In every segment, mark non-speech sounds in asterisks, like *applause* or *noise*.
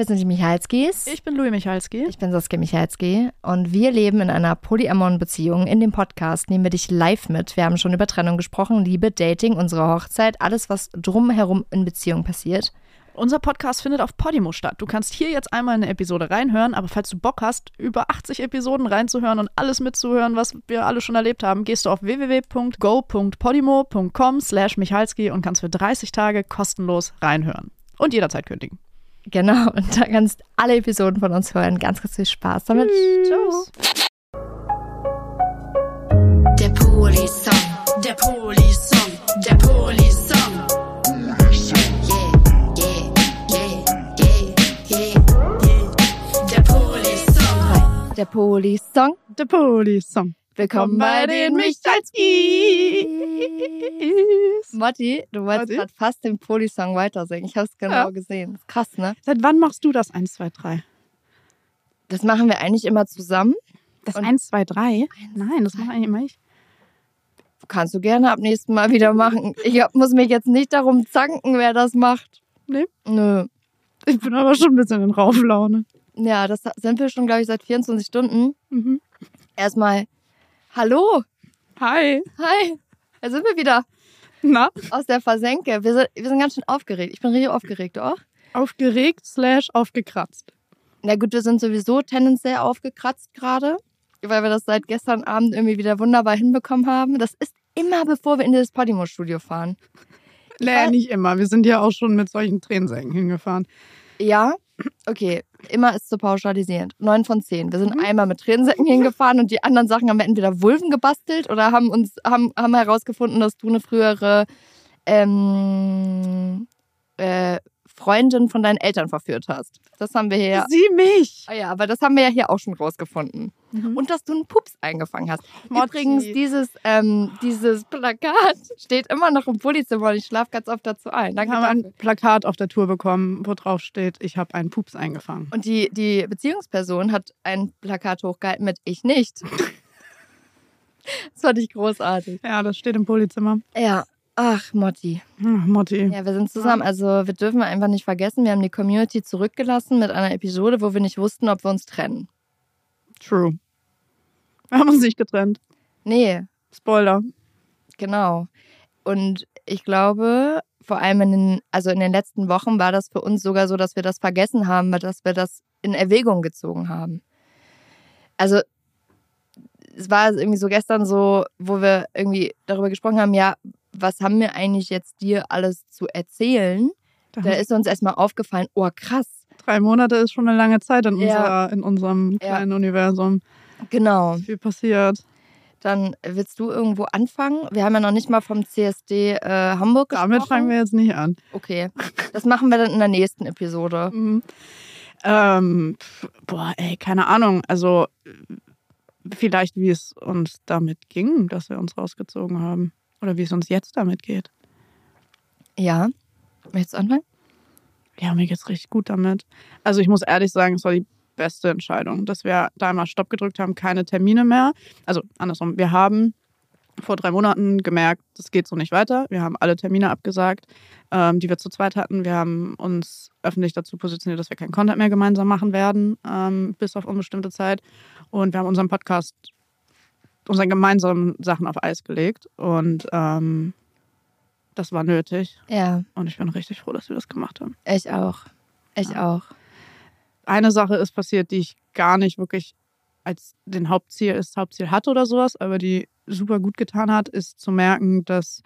wir sind die Michalskis. Ich bin Louis Michalski. Ich bin Saskia Michalski und wir leben in einer polyamoren Beziehung. In dem Podcast nehmen wir dich live mit. Wir haben schon über Trennung gesprochen, Liebe, Dating, unsere Hochzeit, alles, was drumherum in Beziehung passiert. Unser Podcast findet auf Podimo statt. Du kannst hier jetzt einmal eine Episode reinhören, aber falls du Bock hast, über 80 Episoden reinzuhören und alles mitzuhören, was wir alle schon erlebt haben, gehst du auf www.go.podimo.com slash Michalski und kannst für 30 Tage kostenlos reinhören. Und jederzeit kündigen. Genau, und da kannst alle Episoden von uns hören. Ganz, ganz viel Spaß damit. Tschüss. Der Poli-Song, der Poli-Song, der Poli-Song. Yeah, yeah, yeah, yeah, yeah. Der Poli-Song. Der Poli-Song. Der Poli-Song. Willkommen bei den Michalskis. Motti, du wolltest gerade fast den Poli-Song weitersingen. Ich habe es genau Ja. gesehen. Ist krass, ne? Seit wann machst du das 1, 2, 3? Das machen wir eigentlich immer zusammen. Das Und- 1, 2, 3? Nein, das mache eigentlich immer ich. Kannst du gerne ab nächsten Mal wieder machen. Ich hab, muss mich jetzt nicht darum zanken, wer das macht. Nee? Nö. Ich bin aber schon ein bisschen in Rauflaune. Ja, das sind wir schon, glaube ich, seit 24 Stunden. Mhm. Erstmal, hallo, Hi. hi, da sind wir wieder Na? aus der Versenke. Wir sind, wir sind ganz schön aufgeregt. Ich bin richtig aufgeregt, auch? Aufgeregt slash aufgekratzt. Na gut, wir sind sowieso tendenziell aufgekratzt gerade, weil wir das seit gestern Abend irgendwie wieder wunderbar hinbekommen haben. Das ist immer, bevor wir in das Podimo-Studio fahren. Naja, weiß- nicht immer. Wir sind ja auch schon mit solchen Tränensäcken hingefahren. Ja, okay. Immer ist zu pauschalisierend. Neun von zehn. Wir sind einmal mit Tränensäcken hingefahren und die anderen Sachen haben wir entweder Vulven gebastelt oder haben uns haben, haben herausgefunden, dass du eine frühere ähm, äh, Freundin von deinen Eltern verführt hast. Das haben wir hier. Sie mich. Ah ja, aber das haben wir ja hier auch schon rausgefunden. Mhm. Und dass du einen Pups eingefangen hast. Motti. Übrigens, dieses, ähm, dieses Plakat *laughs* steht immer noch im Pulizimmer und ich schlafe ganz oft dazu ein. Wir Danke haben dafür. ein Plakat auf der Tour bekommen, wo drauf steht, ich habe einen Pups eingefangen. Und die, die Beziehungsperson hat ein Plakat hochgehalten mit Ich nicht. *laughs* Das fand ich großartig. Ja, das steht im Polizimmer. Ja, ach, Motti. Ach, Motti. Ja, wir sind zusammen. Also, wir dürfen einfach nicht vergessen, wir haben die Community zurückgelassen mit einer Episode, wo wir nicht wussten, ob wir uns trennen. True. Wir haben uns nicht getrennt. Nee, Spoiler. genau. Und ich glaube, vor allem in den, also in den letzten Wochen war das für uns sogar so, dass wir das vergessen haben, dass wir das in Erwägung gezogen haben. Also es war irgendwie so gestern so, wo wir irgendwie darüber gesprochen haben, ja, was haben wir eigentlich jetzt dir alles zu erzählen? Da Da ist uns erstmal aufgefallen, oh krass, Drei Monate ist schon eine lange Zeit in, Ja. unserer, in unserem Ja. kleinen Universum. genau. Viel passiert. Dann willst du irgendwo anfangen? Wir haben ja noch nicht mal vom CSD äh, Hamburg gesprochen. Damit fangen wir jetzt nicht an. Okay, das machen wir dann in der nächsten Episode. *laughs* Mhm. Ähm, boah, ey, keine Ahnung. Also, äh, vielleicht, wie es uns damit ging, dass wir uns rausgezogen haben. Oder wie es uns jetzt damit geht. Ja, möchtest du anfangen? Ja, mir geht's richtig gut damit. Also, ich muss ehrlich sagen, es war die beste Entscheidung, dass wir da mal Stopp gedrückt haben, keine Termine mehr. Also, andersrum, wir haben vor drei Monaten gemerkt, das geht so nicht weiter. Wir haben alle Termine abgesagt, ähm, die wir zu zweit hatten. Wir haben uns öffentlich dazu positioniert, dass wir keinen Content mehr gemeinsam machen werden, ähm, bis auf unbestimmte Zeit. Und wir haben unseren Podcast, unsere gemeinsamen Sachen auf Eis gelegt. Und ähm, das war nötig. Ja, Und ich bin richtig froh, dass wir das gemacht haben. ich auch. Ich auch. Eine Sache ist passiert, die ich gar nicht wirklich als den Hauptziel, das Hauptziel hatte oder sowas, aber die super gut getan hat, ist zu merken, dass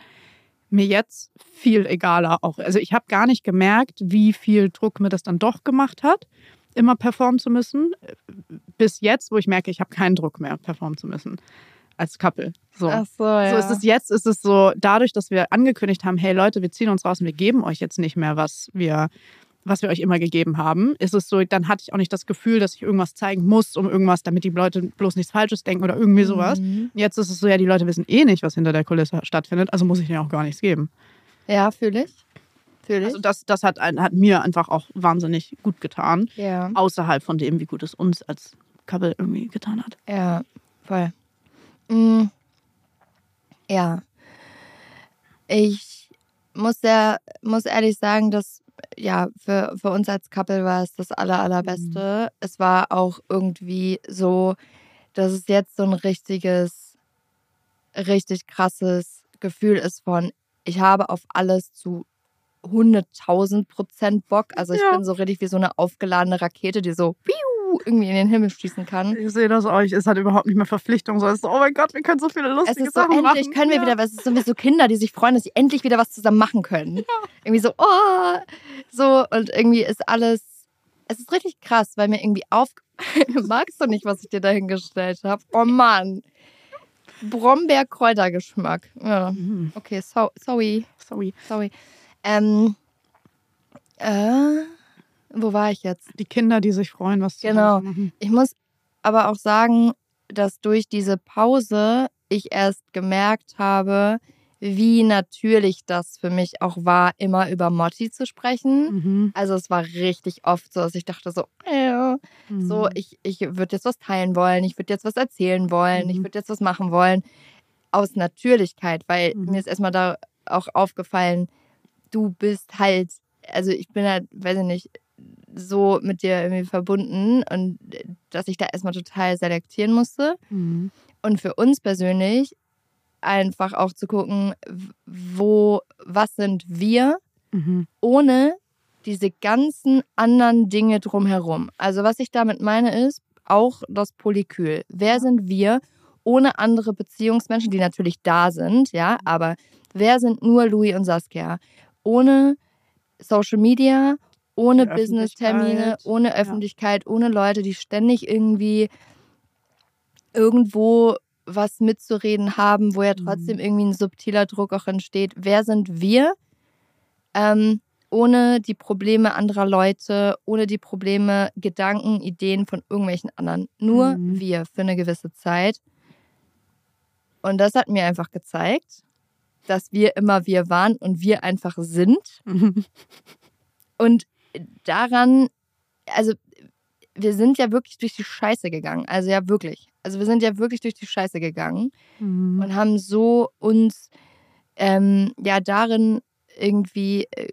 mir jetzt viel egaler auch. Also ich habe gar nicht gemerkt, wie viel Druck mir das dann doch gemacht hat, immer performen zu müssen. Bis jetzt, wo ich merke, ich habe keinen Druck mehr, performen zu müssen. Als Couple. So. Ach so, ja. So ist es jetzt, ist es so, dadurch, dass wir angekündigt haben, hey Leute, wir ziehen uns raus und wir geben euch jetzt nicht mehr, was wir, was wir euch immer gegeben haben, ist es so, dann hatte ich auch nicht das Gefühl, dass ich irgendwas zeigen muss, um irgendwas, damit die Leute bloß nichts Falsches denken oder irgendwie sowas. Mhm. Jetzt ist es so, ja, die Leute wissen eh nicht, was hinter der Kulisse stattfindet, also muss ich ihnen auch gar nichts geben. Ja, fühle ich. Fühle ich. Also das, das hat, ein- hat mir einfach auch wahnsinnig gut getan, ja. außerhalb von dem, wie gut es uns als Couple irgendwie getan hat. Ja, voll. Mm, ja. Ich muss, sehr, muss ehrlich sagen, dass ja, für, für uns als Couple war es das aller, allerbeste. Es war auch irgendwie so, dass es jetzt so ein richtiges, richtig krasses Gefühl ist von, ich habe auf alles zu 100.000 Prozent Bock. Also ich Ja. bin so richtig wie so eine aufgeladene Rakete, die so irgendwie in den Himmel schießen kann. Ich sehe das euch. Es hat überhaupt nicht mehr Verpflichtung. So, es ist oh mein Gott, wir können so viele Es lustige ist so, Sachen endlich machen. können wir ja. wieder, was es ist so wie so Kinder, die sich freuen, dass sie endlich wieder was zusammen machen können. Irgendwie so, oh, so und irgendwie ist alles, es ist richtig krass, weil mir irgendwie auf, *laughs* magst du nicht, was ich dir da hingestellt habe? Oh Mann. Brombeer-Kräutergeschmack. Ja, Mhm. okay, so, sorry, Sorry. sorry. Ähm, äh, wo war ich jetzt? Die Kinder, die sich freuen, was zu Genau. machen. Ich muss aber auch sagen, dass durch diese Pause ich erst gemerkt habe, wie natürlich das für mich auch war, immer über Motti zu sprechen. Mhm. Also es war richtig oft so, dass ich dachte so, äh, so Mhm. ich, ich würde jetzt was teilen wollen, ich würde jetzt was erzählen wollen, ich Mhm. würde jetzt was machen wollen. Aus Natürlichkeit, weil Mhm. mir ist erstmal da auch aufgefallen, du bist halt, also ich bin halt, weiß ich nicht, so mit dir irgendwie verbunden und dass ich da erstmal total selektieren musste. Mhm. Und für uns persönlich einfach auch zu gucken, wo, was sind wir, Mhm. ohne diese ganzen anderen Dinge drumherum. Also was ich damit meine ist, auch das Polykül. Wer sind wir ohne andere Beziehungsmenschen, die natürlich da sind, ja, aber wer sind nur Louis und Saskia? Ohne Social Media, ohne Business-Termine, Öffentlichkeit, ohne ja. Öffentlichkeit, ohne Leute, die ständig irgendwie irgendwo was mitzureden haben, wo ja trotzdem irgendwie ein subtiler Druck auch entsteht. Wer sind wir? Ähm, ohne die Probleme anderer Leute, ohne die Probleme, Gedanken, Ideen von irgendwelchen anderen. Nur Mhm. wir für eine gewisse Zeit. Und das hat mir einfach gezeigt, dass wir immer wir waren und wir einfach sind. Mhm. *laughs* Und daran, also wir sind ja wirklich durch die Scheiße gegangen. Also ja wirklich. Also wir sind ja wirklich durch die Scheiße gegangen Mhm. und haben so uns ähm, ja darin irgendwie, äh,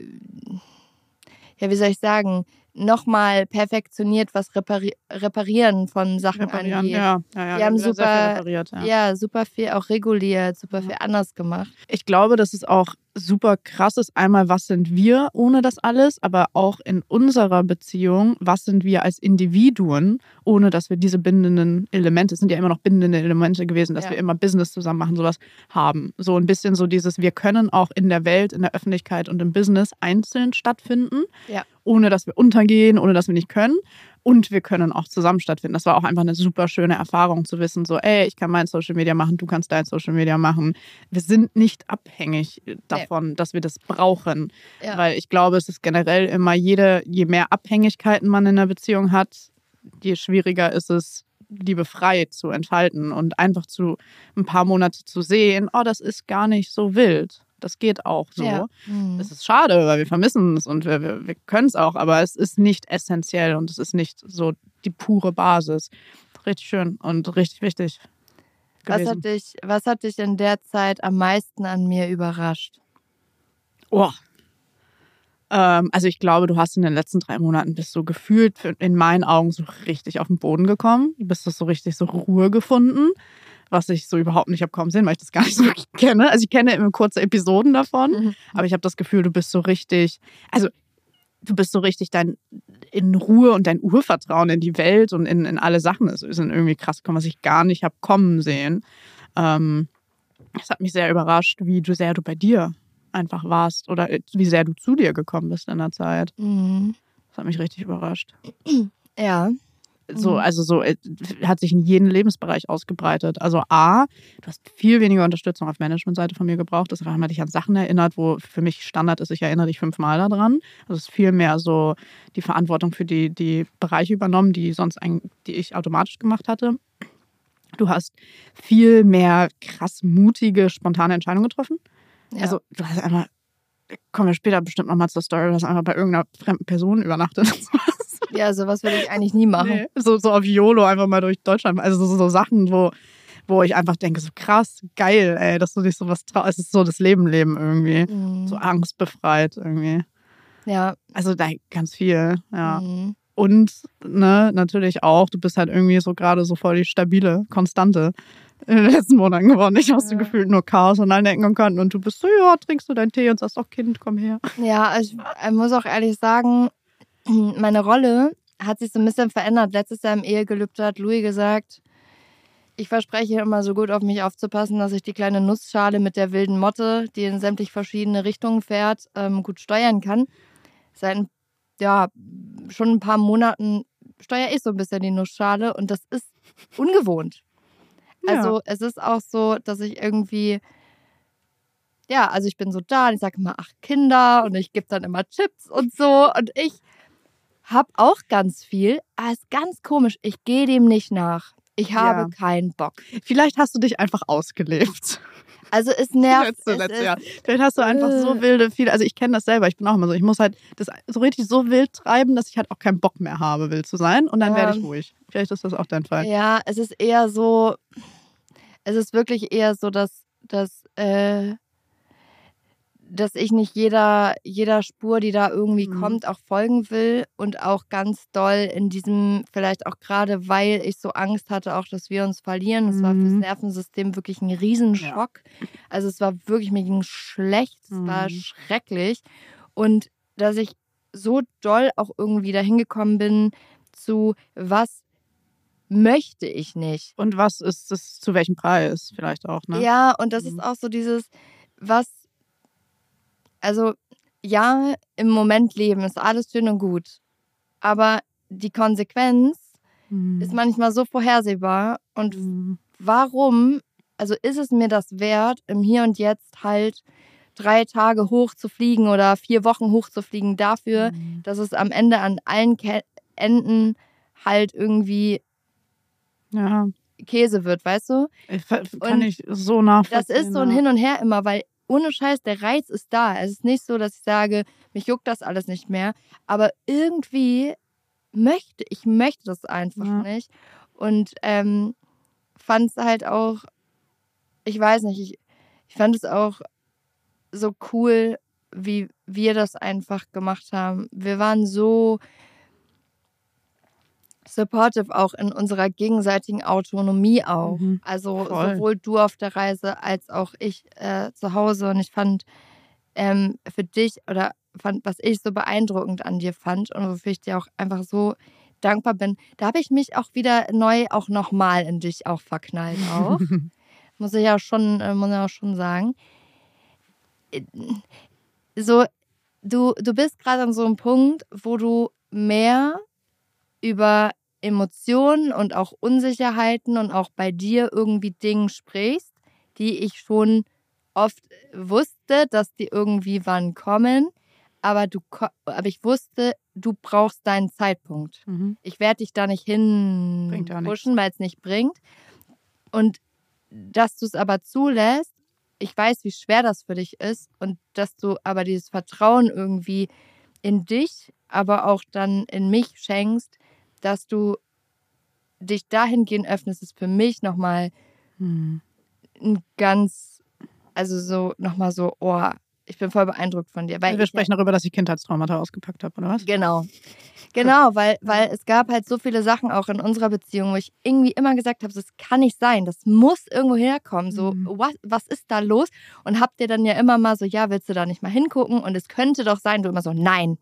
ja wie soll ich sagen, nochmal perfektioniert, was repari reparieren von Sachen Reparieren, angeht. ja. ja, ja Wir haben super- ja. Ja, super viel auch reguliert, super viel anders gemacht. Ich glaube, dass es auch super krass ist. Einmal, was sind wir ohne das alles, aber auch in unserer Beziehung, was sind wir als Individuen, ohne dass wir diese bindenden Elemente, es sind ja immer noch bindende Elemente gewesen, dass Ja. wir immer Business zusammen machen, sowas haben. So ein bisschen so dieses, wir können auch in der Welt, in der Öffentlichkeit und im Business einzeln stattfinden, Ja. ohne dass wir untergehen, ohne dass wir nicht können. Und wir können auch zusammen stattfinden. Das war auch einfach eine super schöne Erfahrung zu wissen, so, ey, ich kann mein Social Media machen, du kannst dein Social Media machen. Wir sind nicht abhängig davon, dass wir das brauchen. Ja. Weil ich glaube, es ist generell immer jede, je mehr Abhängigkeiten man in einer Beziehung hat, je schwieriger ist es, Liebe frei zu entfalten und einfach zu ein paar Monate zu sehen, oh, das ist gar nicht so wild. Das geht auch so. Ja. Mhm. Es ist schade, weil wir vermissen es und wir, wir, wir können es auch, aber es ist nicht essentiell und es ist nicht so die pure Basis. Richtig schön und richtig wichtig. Was hat, dich, was hat dich in der Zeit am meisten an mir überrascht? Oh. Ähm, also ich glaube, du hast in den letzten drei Monaten bist so gefühlt in meinen Augen so richtig auf den Boden gekommen. Du bist so richtig so Ruhe gefunden, was ich so überhaupt nicht habe kommen sehen, weil ich das gar nicht so *laughs* wirklich kenne. Also ich kenne immer kurze Episoden davon, Mhm. aber ich habe das Gefühl, du bist so richtig, also du bist so richtig dein in Ruhe und dein Urvertrauen in die Welt und in, in alle Sachen ist, sind irgendwie krass gekommen, was ich gar nicht habe kommen sehen. Ähm, es hat mich sehr überrascht, wie du sehr du bei dir einfach warst oder wie sehr du zu dir gekommen bist in der Zeit. Mhm. Das hat mich richtig überrascht. Ja. So, Mhm. also so äh, hat sich in jeden Lebensbereich ausgebreitet. Also A, du hast viel weniger Unterstützung auf Managementseite von mir gebraucht. Das hat dich an Sachen erinnert, wo für mich Standard ist, ich erinnere dich fünfmal daran. Also es ist viel mehr so die Verantwortung für die, die Bereiche übernommen, die sonst ein, die ich automatisch gemacht hatte. Du hast viel mehr krass mutige, spontane Entscheidungen getroffen. ja. Also du hast einfach, kommen wir später bestimmt nochmal zur Story, du hast einfach bei irgendeiner fremden Person übernachtet. *laughs* ja, sowas würde ich eigentlich nie machen. Nee, so, so auf YOLO einfach mal durch Deutschland. Also so, so Sachen, wo, wo ich einfach denke, so krass, geil, ey, dass du dich sowas traust. Es ist so das Leben leben irgendwie. Mhm. So angstbefreit irgendwie. Ja. Also da ganz viel, ja. Mhm. Und ne, natürlich auch, du bist halt irgendwie so gerade so voll die stabile Konstante in den letzten Monaten geworden. Ich hast du Ja. gefühlt nur Chaos an allen Ecken und Kanten und du bist so, ja, trinkst du deinen Tee und sagst, auch Kind, komm her. Ja, ich äh, muss auch ehrlich sagen, meine Rolle hat sich so ein bisschen verändert. Letztes Jahr im Ehegelübde hat Louis gesagt, ich verspreche immer so gut auf mich aufzupassen, dass ich die kleine Nussschale mit der wilden Motte, die in sämtlich verschiedene Richtungen fährt, ähm, gut steuern kann. Seit ja, schon ein paar Monaten steuere ich so ein bisschen die Nussschale und das ist ungewohnt. Also es ist auch so, dass ich irgendwie, ja, also ich bin so da und ich sage immer, ach Kinder und ich gebe dann immer Chips und so und ich habe auch ganz viel, aber es ist ganz komisch, ich gehe dem nicht nach. Ich habe Ja. keinen Bock. Vielleicht hast du dich einfach ausgelebt. Also es *laughs* nervt. Letzte, es letzte ist, Jahr. Vielleicht hast du einfach so Äh. wilde viele. Also ich kenne das selber. Ich bin auch immer so. Ich muss halt das so richtig so wild treiben, dass ich halt auch keinen Bock mehr habe, wild zu sein. Und dann werde ich ruhig. Vielleicht ist das auch dein Fall. Ja, es ist eher so, es ist wirklich eher so, dass, dass, äh, dass ich nicht jeder, jeder Spur, die da irgendwie Mhm. kommt, auch folgen will und auch ganz doll in diesem, vielleicht auch gerade, weil ich so Angst hatte, auch, dass wir uns verlieren. Es war fürs Mhm. Nervensystem wirklich ein Riesenschock. Also es war wirklich, mir ging schlecht, es war Mhm. schrecklich. Und dass ich so doll auch irgendwie dahin gekommen bin zu, was möchte ich nicht. Und was ist das, zu welchem Preis vielleicht auch, ne? Ja, und das Mhm. ist auch so dieses, was, also ja, im Moment leben ist alles schön und gut, aber die Konsequenz Mhm. ist manchmal so vorhersehbar und Mhm. warum, also ist es mir das wert, im Hier und Jetzt halt drei Tage hoch zu fliegen oder vier Wochen hoch zu fliegen dafür, Mhm. dass es am Ende an allen Ke Enden halt irgendwie Ja, Käse wird, weißt du? ich, kann Und ich so nachvollziehen. Das ist so ein. Hin und Her immer, weil ohne Scheiß, der Reiz ist da. Es ist nicht so, dass ich sage, mich juckt das alles nicht mehr. Aber irgendwie möchte, ich möchte das einfach Ja. nicht. Und ähm, fand es halt auch, ich weiß nicht, ich, ich fand es auch so cool, wie wir das einfach gemacht haben. Wir waren so supportive auch in unserer gegenseitigen Autonomie auch. Mhm. Also Voll. sowohl du auf der Reise als auch ich äh, zu Hause. Und ich fand ähm, für dich oder fand, was ich so beeindruckend an dir fand und wofür ich dir auch einfach so dankbar bin, da habe ich mich auch wieder neu auch nochmal in dich auch verknallt auch. *laughs* muss ich ja schon, äh, muss ich auch schon sagen. Äh, So, du, du bist gerade an so einem Punkt, wo du mehr über Emotionen und auch Unsicherheiten und auch bei dir irgendwie Dingen sprichst, die ich schon oft wusste, dass die irgendwie wann kommen, aber du aber ich wusste, du brauchst deinen Zeitpunkt. Mhm. Ich werde dich da nicht Bringt ja hin nichts. pushen, weil es nicht bringt. Und dass du es aber zulässt, ich weiß, wie schwer das für dich ist und dass du aber dieses Vertrauen irgendwie in dich, aber auch dann in mich schenkst, dass du dich dahingehend öffnest, ist für mich nochmal Mhm. ein ganz, also so nochmal so, oh, ich bin voll beeindruckt von dir. Weil Wir sprechen darüber, dass ich Kindheitstraumata ausgepackt habe, oder was? Genau. Genau, weil, weil es gab halt so viele Sachen auch in unserer Beziehung, wo ich irgendwie immer gesagt habe, das kann nicht sein, das muss irgendwo herkommen. So, Mhm. was, was ist da los? Und habt ihr dann ja immer mal so, ja, willst du da nicht mal hingucken? Und es könnte doch sein, du immer so, nein,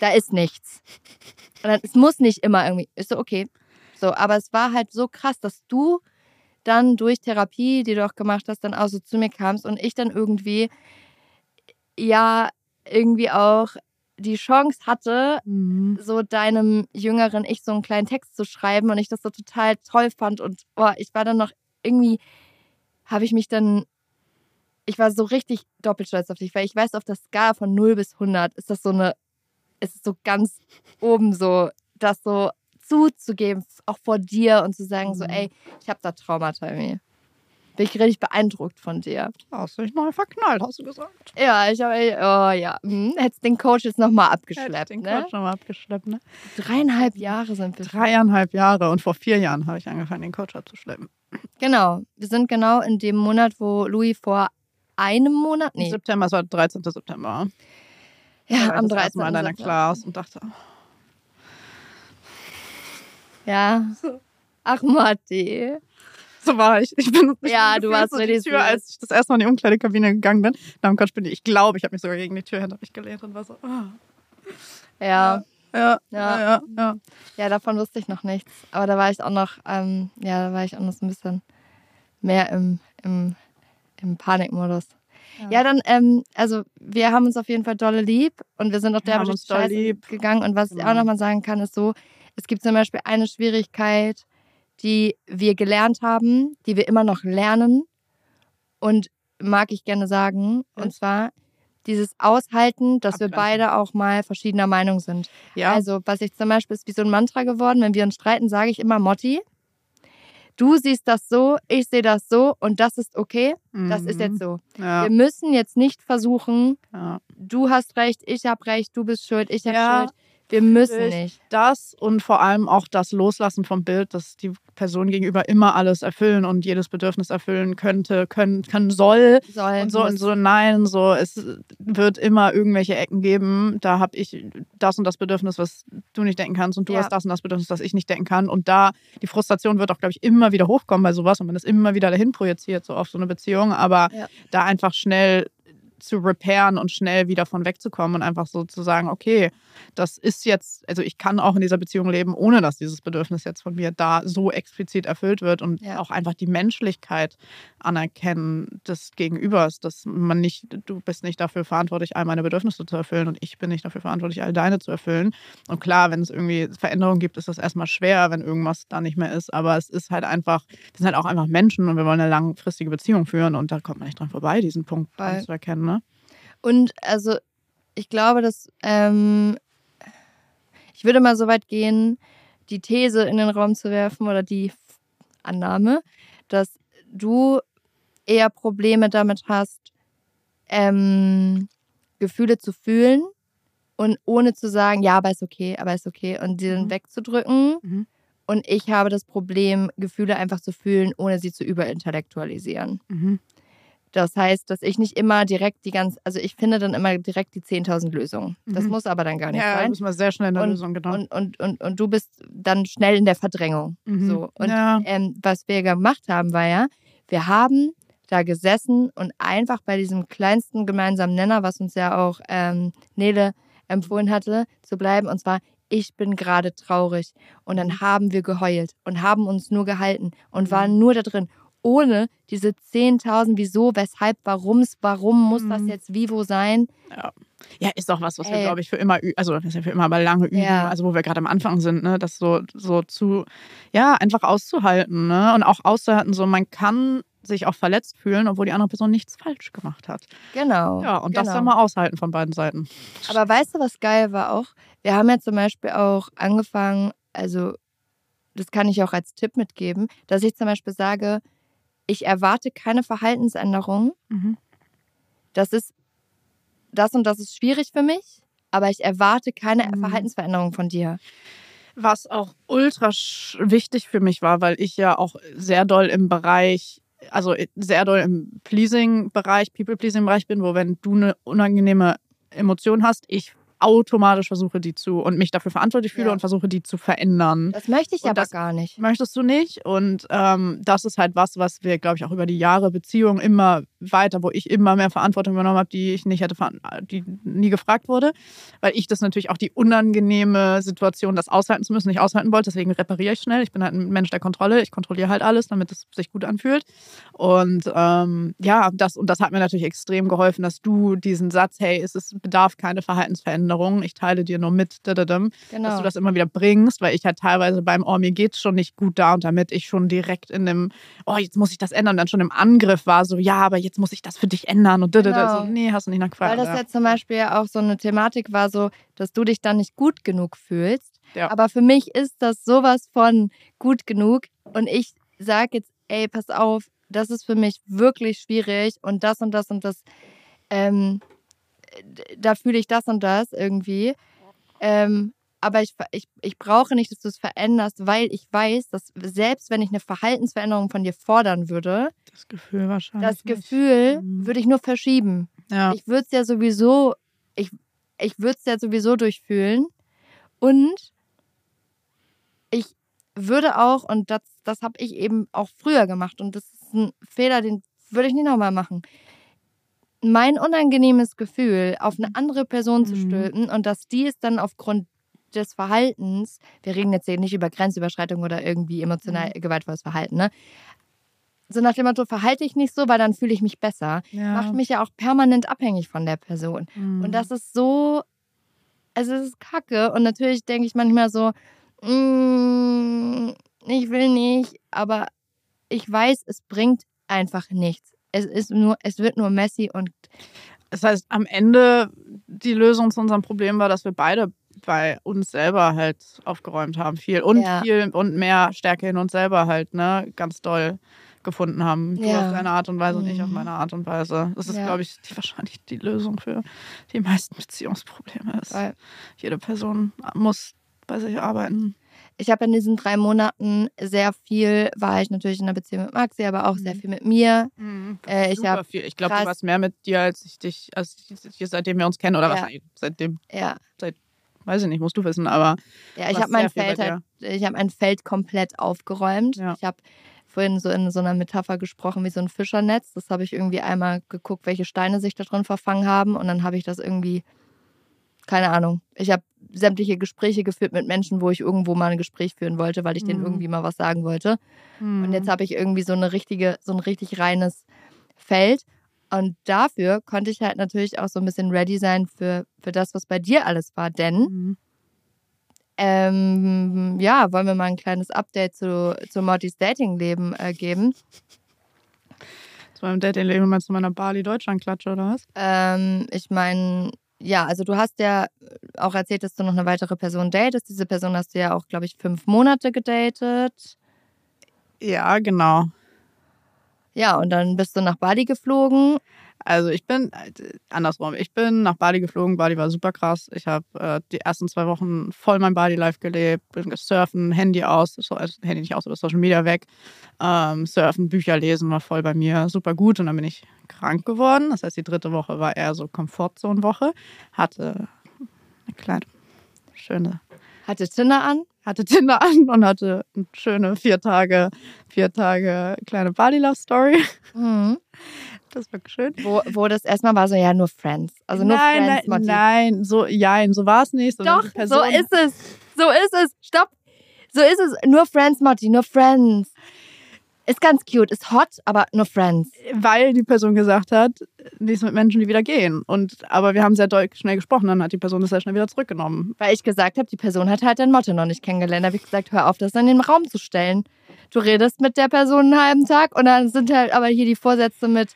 da ist nichts. Und dann, es muss nicht immer irgendwie, ist so, okay. So, aber es war halt so krass, dass du dann durch Therapie, die du auch gemacht hast, dann auch so zu mir kamst und ich dann irgendwie, ja, irgendwie auch die Chance hatte, Mhm. so deinem jüngeren Ich so einen kleinen Text zu schreiben und ich das so total toll fand und oh, ich war dann noch irgendwie, habe ich mich dann, ich war so richtig doppelt stolz auf dich, weil ich weiß, auf der Skala von 0 bis 100 ist das so eine, ist es so ganz oben so, das so zuzugeben, auch vor dir und zu sagen so, Mhm. ey, ich habe da Traumata irgendwie. Bin ich richtig beeindruckt von dir. Hast du dich neu verknallt, hast du gesagt. Ja, ich habe, oh ja, hm, hättest den Coach jetzt nochmal abgeschleppt, Hätte den ne? Coach nochmal abgeschleppt, ne? Dreieinhalb Jahre sind wir Dreieinhalb Jahre und vor vier Jahren habe ich angefangen, den Coach abzuschleppen. Genau. Wir sind genau in dem Monat, wo Louis vor einem Monat, nee, September, es war 13. September. Ja, ich am das erste Mal in 13. deiner. Class und dachte, Ja. Ach, Matti. so war ich. Ich bin Ja, du warst so die Tür, als ich das erste Mal in die Umkleidekabine gegangen bin. Dann Gott bin ich, ich glaube, ich habe mich sogar gegen die Tür hinter mich gelehnt und war so. Ja. ja, ja, Ja. ja, ja. Ja, davon wusste ich noch nichts. Aber da war ich auch noch, ähm, ja, da war ich auch noch so ein bisschen mehr im, im, im Panikmodus. Ja, dann, ähm, also wir haben uns auf jeden Fall dolle lieb und wir sind auch Wir derbe durch gegangen. Und was ich Genau. auch nochmal sagen kann, ist so, es gibt zum Beispiel eine Schwierigkeit, die wir gelernt haben, die wir immer noch lernen und mag ich gerne sagen. Und Yes. zwar dieses Aushalten, dass wir Abgrenzen. beide auch mal verschiedener Meinung sind. ja. Also, was ich zum Beispiel ist wie so ein Mantra geworden, wenn wir uns streiten, sage ich immer Motti. Du siehst das so, ich sehe das so und das ist okay. Das ist jetzt so. Mhm. Ja, Wir müssen jetzt nicht versuchen, ja. du hast recht, ich habe recht, du bist schuld, ich habe Ja, Schuld. Wir müssen nicht. Das und vor allem auch das Loslassen vom Bild, dass die Person gegenüber immer alles erfüllen und jedes Bedürfnis erfüllen könnte, können, können soll. Soll, Und so muss. und so, nein, so, es wird immer irgendwelche Ecken geben. Da habe ich das und das Bedürfnis, was du nicht denken kannst, und du Ja. hast das und das Bedürfnis, was ich nicht denken kann. Und da, die Frustration wird auch, glaube ich, immer wieder hochkommen bei sowas und man ist immer wieder dahin projiziert, so auf so eine Beziehung. Aber Ja. da einfach schnell zu repairen und schnell wieder von wegzukommen und einfach so zu sagen, okay, das ist jetzt, also ich kann auch in dieser Beziehung leben, ohne dass dieses Bedürfnis jetzt von mir da so explizit erfüllt wird und Ja. auch einfach die Menschlichkeit anerkennen des Gegenübers, dass man nicht, du bist nicht dafür verantwortlich, all meine Bedürfnisse zu erfüllen und ich bin nicht dafür verantwortlich, all deine zu erfüllen. Und klar, wenn es irgendwie Veränderungen gibt, ist das erstmal schwer, wenn irgendwas da nicht mehr ist, aber es ist halt einfach, wir sind halt auch einfach Menschen und wir wollen eine langfristige Beziehung führen und da kommt man nicht dran vorbei, diesen Punkt Voll. anzuerkennen, ne? Und also, ich glaube, dass ähm, ich würde mal so weit gehen, die These in den Raum zu werfen oder die Annahme, dass du eher Probleme damit hast, ähm, Gefühle zu fühlen und ohne zu sagen, ja, aber ist okay, aber ist okay und die dann Mhm. wegzudrücken. Mhm. Und ich habe das Problem, Gefühle einfach zu fühlen, ohne sie zu überintellektualisieren. Mhm. Das heißt, dass ich nicht immer direkt die ganz, also ich finde dann immer direkt die 10.000 Lösungen. Das Mhm. muss aber dann gar nicht Ja, sein. müssen wir sehr schnell in der Und- Lösung, genau. Und, und, und, und du bist dann schnell in der Verdrängung. Mhm. So. Und ja. ähm, was wir gemacht haben, war ja, wir haben da gesessen und einfach bei diesem kleinsten gemeinsamen Nenner, was uns ja auch ähm, Nele empfohlen hatte, zu bleiben. Und zwar, ich bin gerade traurig. Und dann haben wir geheult und haben uns nur gehalten und Mhm. waren nur da drin. Ohne diese 10.000 wieso, weshalb, warum's, warum muss das Mhm. jetzt wo sein. Ja, ist auch was, was wir, Ey. glaube ich, für immer, also was wir für immer aber lange üben, Ja. also wo wir gerade am Anfang sind, ne, das so, so zu, ja, einfach auszuhalten, ne, und auch auszuhalten, so man kann sich auch verletzt fühlen, obwohl die andere Person nichts falsch gemacht hat. Genau. Ja, und das genau. dann mal aushalten von beiden Seiten. Aber weißt du, was geil war auch? Wir haben ja zum Beispiel auch angefangen, also das kann ich auch als Tipp mitgeben, dass ich zum Beispiel sage, ich erwarte keine Verhaltensänderung. Mhm. Das ist, das und das ist schwierig für mich, aber ich erwarte keine Mhm. Verhaltensveränderung von dir. Was auch ultra wichtig für mich war, weil ich ja auch sehr doll im Bereich, also sehr doll im Pleasing-Bereich, People-Pleasing-Bereich bin, wo wenn du eine unangenehme Emotion hast, ich automatisch versuche, die zu und mich dafür verantwortlich fühle Ja. und versuche, die zu verändern. Das möchte ich Und aber das- gar nicht. Möchtest du nicht? Und ähm, das ist halt was, was wir, glaube ich, auch über die Jahre Beziehung immer weiter, wo ich immer mehr Verantwortung übernommen habe, die ich nicht hätte, die nie gefragt wurde, weil ich das natürlich auch die unangenehme Situation, das aushalten zu müssen, nicht aushalten wollte. Deswegen repariere ich schnell. Ich bin halt ein Mensch der Kontrolle. Ich kontrolliere halt alles, damit es sich gut anfühlt. Und ähm, ja, das und das hat mir natürlich extrem geholfen, dass du diesen Satz, hey, es ist, bedarf keine Verhaltensveränderung. Ich teile dir nur mit, dadadam, Genau. dass du das immer wieder bringst, weil ich halt teilweise beim, oh, mir geht's schon nicht gut da und damit ich schon direkt in dem, oh, jetzt muss ich das ändern, dann schon im Angriff war, so, ja, aber jetzt muss ich das für dich ändern und. Genau. so, nee, hast du nicht Weil nachgefragt. das ja. jetzt zum Beispiel auch so eine Thematik war, so, dass du dich dann nicht gut genug fühlst. Ja. Aber für mich ist das sowas von gut genug. Und ich sage jetzt, ey, pass auf, das ist für mich wirklich schwierig und das und das und das, ähm, da fühle ich das und das irgendwie. Ähm, aber ich, ich, ich brauche nicht, dass du es veränderst, weil ich weiß, dass selbst wenn ich eine Verhaltensveränderung von dir fordern würde, das Gefühl wahrscheinlich. das nicht. Gefühl Mhm. würde ich nur verschieben. Ja. Ich würde es ja sowieso, ich ich würde es ja sowieso durchfühlen. Und ich würde auch, und das, das habe ich eben auch früher gemacht, und das ist ein Fehler, den würde ich nicht nochmal machen. Mein unangenehmes Gefühl auf eine andere Person zu Mhm. stülpen und dass die es dann aufgrund des Verhaltens, wir reden jetzt hier nicht über Grenzüberschreitung oder irgendwie emotional gewaltvolles Verhalten, ne? So nach dem Motto, verhalte ich nicht so, weil dann fühle ich mich besser. Macht mich ja auch permanent abhängig von der Person. Mhm. Und das ist so, also es ist kacke. Und natürlich denke ich manchmal so, mm, ich will nicht, aber ich weiß, es bringt einfach nichts. Es ist nur, es wird nur messy und Das heißt, am Ende die Lösung zu unserem Problem war, dass wir beide bei uns selber halt aufgeräumt haben, viel und Ja. viel und mehr Stärke in uns selber halt, ne, ganz doll gefunden haben. Du Ja. auf deine Art und Weise und ich auf Mhm. meine Art und Weise. Das ist, Ja. glaube ich, die, wahrscheinlich die Lösung für die meisten Beziehungsprobleme. Ist. Weil Jede Person muss bei sich arbeiten. ich habe in diesen drei Monaten sehr viel, war ich natürlich in einer Beziehung mit Maxi, aber auch sehr Mhm. viel mit mir. Äh, ich habe, viel. Ich glaube, du warst mehr mit dir, als ich dich, als ich, seitdem wir uns kennen. Oder Ja. wahrscheinlich seitdem, ja, weiß ich nicht, musst du wissen, aber ja, ich habe mein Feld halt, ich habe mein Feld komplett aufgeräumt. Ja. Ich habe vorhin so in so einer Metapher gesprochen wie so ein Fischernetz. Das habe ich irgendwie einmal geguckt, welche Steine sich da drin verfangen haben und dann habe ich das irgendwie, keine Ahnung. Ich habe sämtliche Gespräche geführt mit Menschen, wo ich irgendwo mal ein Gespräch führen wollte, weil ich denen Mhm. irgendwie mal was sagen wollte. Und Mhm. jetzt habe ich irgendwie so eine richtige, so ein richtig reines Feld. Und dafür konnte ich halt natürlich auch so ein bisschen ready sein für, für das, was bei dir alles war. Denn, Mhm. ähm, ja, wollen wir mal ein kleines Update zu, zu Mortys Datingleben äh, geben. Zu meinem Datingleben meinst du meiner Bali-Deutschland-Klatsche oder was? Ähm, ich meine, ja, also du hast ja auch erzählt, dass du noch eine weitere Person datest. Diese Person hast du ja auch, glaube ich, fünf Monate gedatet. Ja, genau. Ja, und dann bist du nach Bali geflogen. Also ich bin äh, andersrum. Ich bin nach Bali geflogen. Bali war super krass. Ich habe äh, die ersten zwei Wochen voll mein Bali-Life gelebt. Bin surfen, Handy aus, so, also Handy nicht aus, aber Social Media weg. Ähm, surfen, Bücher lesen war voll bei mir super gut. Und dann bin ich krank geworden. Das heißt, die dritte Woche war eher so Komfortzone-Woche. Hatte eine kleine, schöne Hatte Tinder an. Hatte Tinder an und hatte eine schöne vier Tage, vier Tage kleine Bali-Love-Story. Mhm. Das war schön. Wo, wo das erstmal war so, ja, nur Friends. Also nur nein, Friends, nein, nein, so, jein, so war es nicht. sondern Doch, so ist es. So ist es. Stopp. So ist es. Nur Friends, Motti, nur Friends. Ist ganz cute, ist hot, aber nur Friends. Weil die Person gesagt hat, nichts mit Menschen, die wieder gehen. Und, aber wir haben sehr doll schnell gesprochen, dann hat die Person das sehr schnell wieder zurückgenommen. Weil ich gesagt habe, die Person hat halt dein Motto noch nicht kennengelernt. Da habe ich gesagt, hör auf, das in den Raum zu stellen. Du redest mit der Person einen halben Tag und dann sind halt aber hier die Vorsätze mit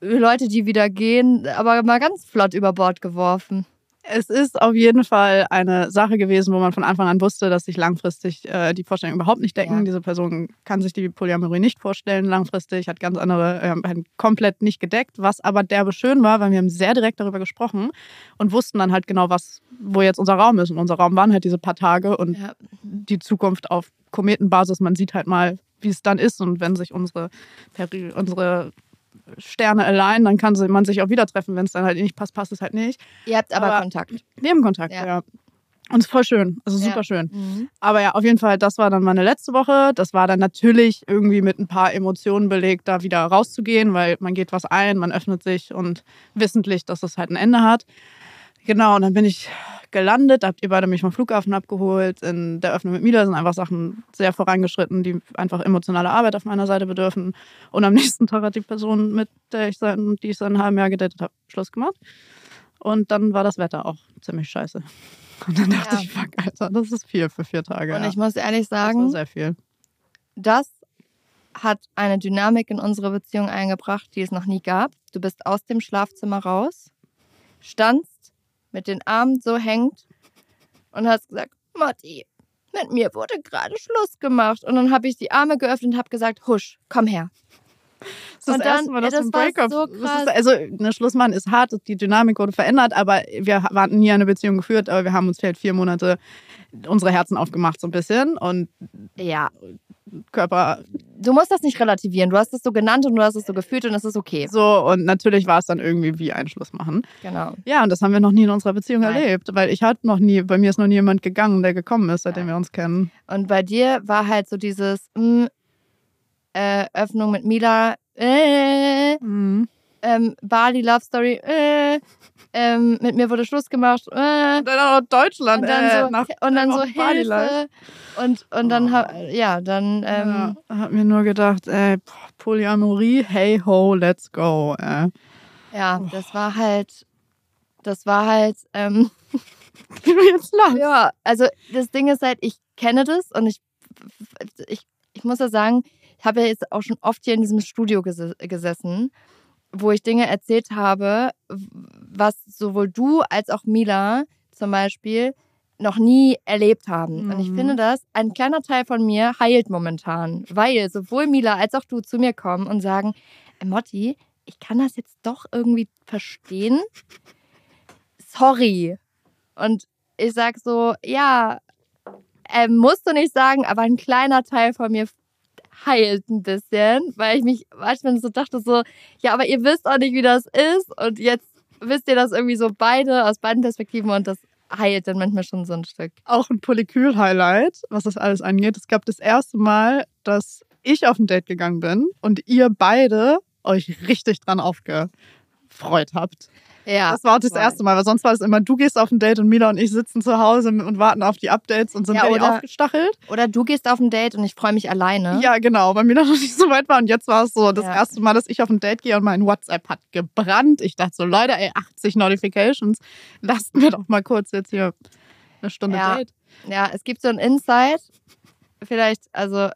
Leute, die wieder gehen, aber mal ganz flott über Bord geworfen. Es ist auf jeden Fall eine Sache gewesen, wo man von Anfang an wusste, dass sich langfristig äh, die Vorstellungen überhaupt nicht decken. Ja. Diese Person kann sich die Polyamorie nicht vorstellen langfristig, hat ganz andere, äh, hat komplett nicht gedeckt, was aber derbe schön war, weil wir haben sehr direkt darüber gesprochen und wussten dann halt genau, was, wo jetzt unser Raum ist. Und unser Raum waren halt diese paar Tage und Ja. die Zukunft auf Kometenbasis. Man sieht halt mal, wie es dann ist und wenn sich unsere, unsere Sterne alignen, dann kann man sich auch wieder treffen. Wenn es dann halt nicht passt, passt es halt nicht. Ihr habt aber, Aber- Kontakt. Wir haben Kontakt, Ja. ja. Und es ist voll schön, also Ja. super schön. Mhm. Aber ja, auf jeden Fall, das war dann meine letzte Woche. Das war dann natürlich irgendwie mit ein paar Emotionen belegt, da wieder rauszugehen, weil man geht was ein, man öffnet sich und wissentlich, dass es halt ein Ende hat. Genau, und dann bin ich gelandet, habt ihr beide mich vom Flughafen abgeholt. In der Öffnung mit Mila sind einfach Sachen sehr vorangeschritten, die einfach emotionale Arbeit auf meiner Seite bedürfen. Und am *laughs* nächsten Tag hat die Person, mit der ich seit, die ich seit einem halben Jahr gedatet habe, Schluss gemacht. Und dann war das Wetter auch ziemlich scheiße. *laughs* Und dann dachte Ja. ich, fuck, Alter, das ist viel für vier Tage. Und ja. ich muss ehrlich das sagen, sehr viel. das hat eine Dynamik in unsere Beziehung eingebracht, die es noch nie gab. Du bist aus dem Schlafzimmer raus, standst mit den Armen so hängt und hast gesagt, Motti, mit mir wurde gerade Schluss gemacht. Und dann habe ich die Arme geöffnet und habe gesagt, husch, komm her. Das ist das Und erste dann- Mal, dass ja, ein das war Breakup. so das krass. ist, also, eine Schlussmann ist hart, die Dynamik wurde verändert, aber wir hatten nie eine Beziehung geführt, aber wir haben uns vielleicht vier Monate unsere Herzen aufgemacht, so ein bisschen. Und Ja, Körper du musst das nicht relativieren. Du hast es so genannt und du hast es so gefühlt und es ist okay. So, und natürlich war es dann irgendwie wie Einschluss machen. Genau. Ja, und das haben wir noch nie in unserer Beziehung Nein. erlebt, weil ich hatte noch nie, bei mir ist noch nie jemand gegangen, der gekommen ist, seitdem wir uns kennen. Und bei dir war halt so dieses mh, äh, Öffnung mit Mila, äh, Mhm. ähm, Bali Love Story, äh, ähm, mit mir wurde Schluss gemacht, äh, Und dann auch noch Deutschland, und dann äh, so, nach und dann so Bali Life. Hilfe und und dann Oh. ja dann ähm, ja, hab mir nur gedacht, ey, boah, Polyamorie, hey ho, let's go. Äh. ja das war halt das war halt ähm, *laughs* Wie du jetzt lachst. ja also das Ding ist halt ich kenne das und ich ich ich muss ja sagen ich habe ja jetzt auch schon oft hier in diesem Studio ges gesessen wo ich Dinge erzählt habe was sowohl du als auch Mila zum Beispiel noch nie erlebt haben. Und ich Mhm. finde das, ein kleiner Teil von mir heilt momentan, weil sowohl Mila als auch du zu mir kommen und sagen, "Äh, Motti, ich kann das jetzt doch irgendwie verstehen. Sorry. Und ich sag so, ja, äh, musst du nicht sagen, aber ein kleiner Teil von mir heilt ein bisschen, weil ich mich manchmal so dachte so, ja, aber ihr wisst auch nicht, wie das ist und jetzt wisst ihr das irgendwie so beide aus beiden Perspektiven und das heilt dann manchmal schon so ein Stück. Auch ein Polykül-Highlight, was das alles angeht. Es gab das erste Mal, dass ich auf ein Date gegangen bin und ihr beide euch richtig dran aufgefreut habt. Ja. Das war auch das voll. erste Mal, weil sonst war es immer, du gehst auf ein Date und Mila und ich sitzen zu Hause und warten auf die Updates und sind Ja, oder- aufgestachelt. Oder du gehst auf ein Date und ich freue mich alleine. Ja, genau, weil Mila noch nicht so weit war. Und jetzt war es so das Ja. erste Mal, dass ich auf ein Date gehe und mein WhatsApp hat gebrannt. Ich dachte so, Leute, ey, 80 Notifications. Lasst mir doch mal kurz jetzt hier eine Stunde Ja. Date. Ja, es gibt so ein Insight. Vielleicht, also,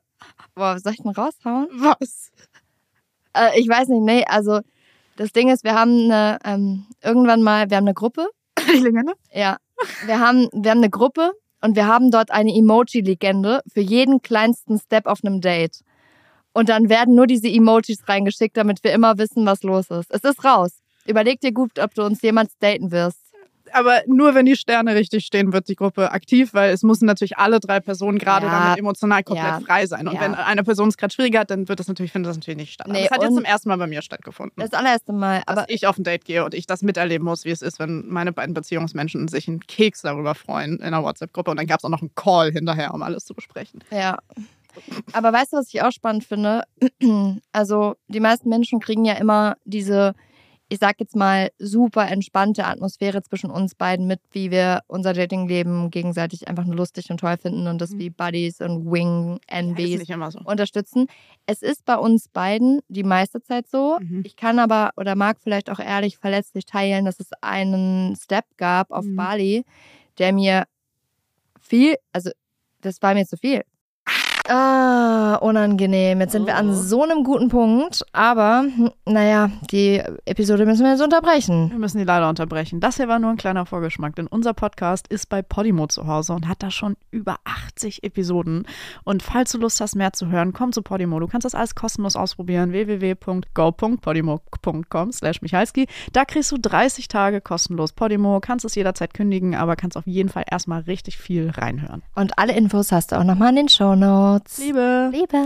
boah, soll ich den raushauen? Was? Äh, ich weiß nicht, nee, also das Ding ist, wir haben eine, ähm, irgendwann mal, wir haben eine Gruppe. *laughs* Die Legende? Ja, wir haben, wir haben eine Gruppe und wir haben dort eine Emoji-Legende für jeden kleinsten Step auf einem Date. Und dann werden nur diese Emojis reingeschickt, damit wir immer wissen, was los ist. Es ist raus. Überleg dir gut, ob du uns jemals daten wirst. Aber nur wenn die Sterne richtig stehen, wird die Gruppe aktiv, weil es müssen natürlich alle drei Personen gerade Ja. damit emotional komplett Ja. frei sein. Und Ja. wenn eine Person es gerade schwieriger hat, dann wird das natürlich, findet das natürlich nicht statt. Nee, das hat jetzt zum ersten Mal bei mir stattgefunden. Das allererste Mal. dass Aber ich auf ein Date gehe und ich das miterleben muss, wie es ist, wenn meine beiden Beziehungsmenschen sich einen Keks darüber freuen in einer WhatsApp-Gruppe. Und dann gab es auch noch einen Call hinterher, um alles zu besprechen. Ja. Aber weißt du, was ich auch spannend finde? Also, die meisten Menschen kriegen ja immer diese, ich sag jetzt mal, super entspannte Atmosphäre zwischen uns beiden mit, wie wir unser Datingleben gegenseitig einfach nur lustig und toll finden und das Mhm. wie Buddies und Wing Ja, nicht immer so. unterstützen. Es ist bei uns beiden die meiste Zeit so. Mhm. Ich kann aber oder mag vielleicht auch ehrlich verletzlich teilen, dass es einen Step gab auf Mhm. Bali, der mir viel, also das war mir zu viel. Ah, unangenehm. Jetzt sind wir an Oh. so einem guten Punkt, aber hm, naja, die Episode müssen wir jetzt unterbrechen. Wir müssen die leider unterbrechen. Das hier war nur ein kleiner Vorgeschmack, denn unser Podcast ist bei Podimo zu Hause und hat da schon über 80 Episoden. Und falls du Lust hast, mehr zu hören, komm zu Podimo. Du kannst das alles kostenlos ausprobieren. www.go.podimo.com slash Michalski. Da kriegst du 30 Tage kostenlos Podimo, kannst es jederzeit kündigen, aber kannst auf jeden Fall erstmal richtig viel reinhören. Und alle Infos hast du auch nochmal in den Liebe! Liebe.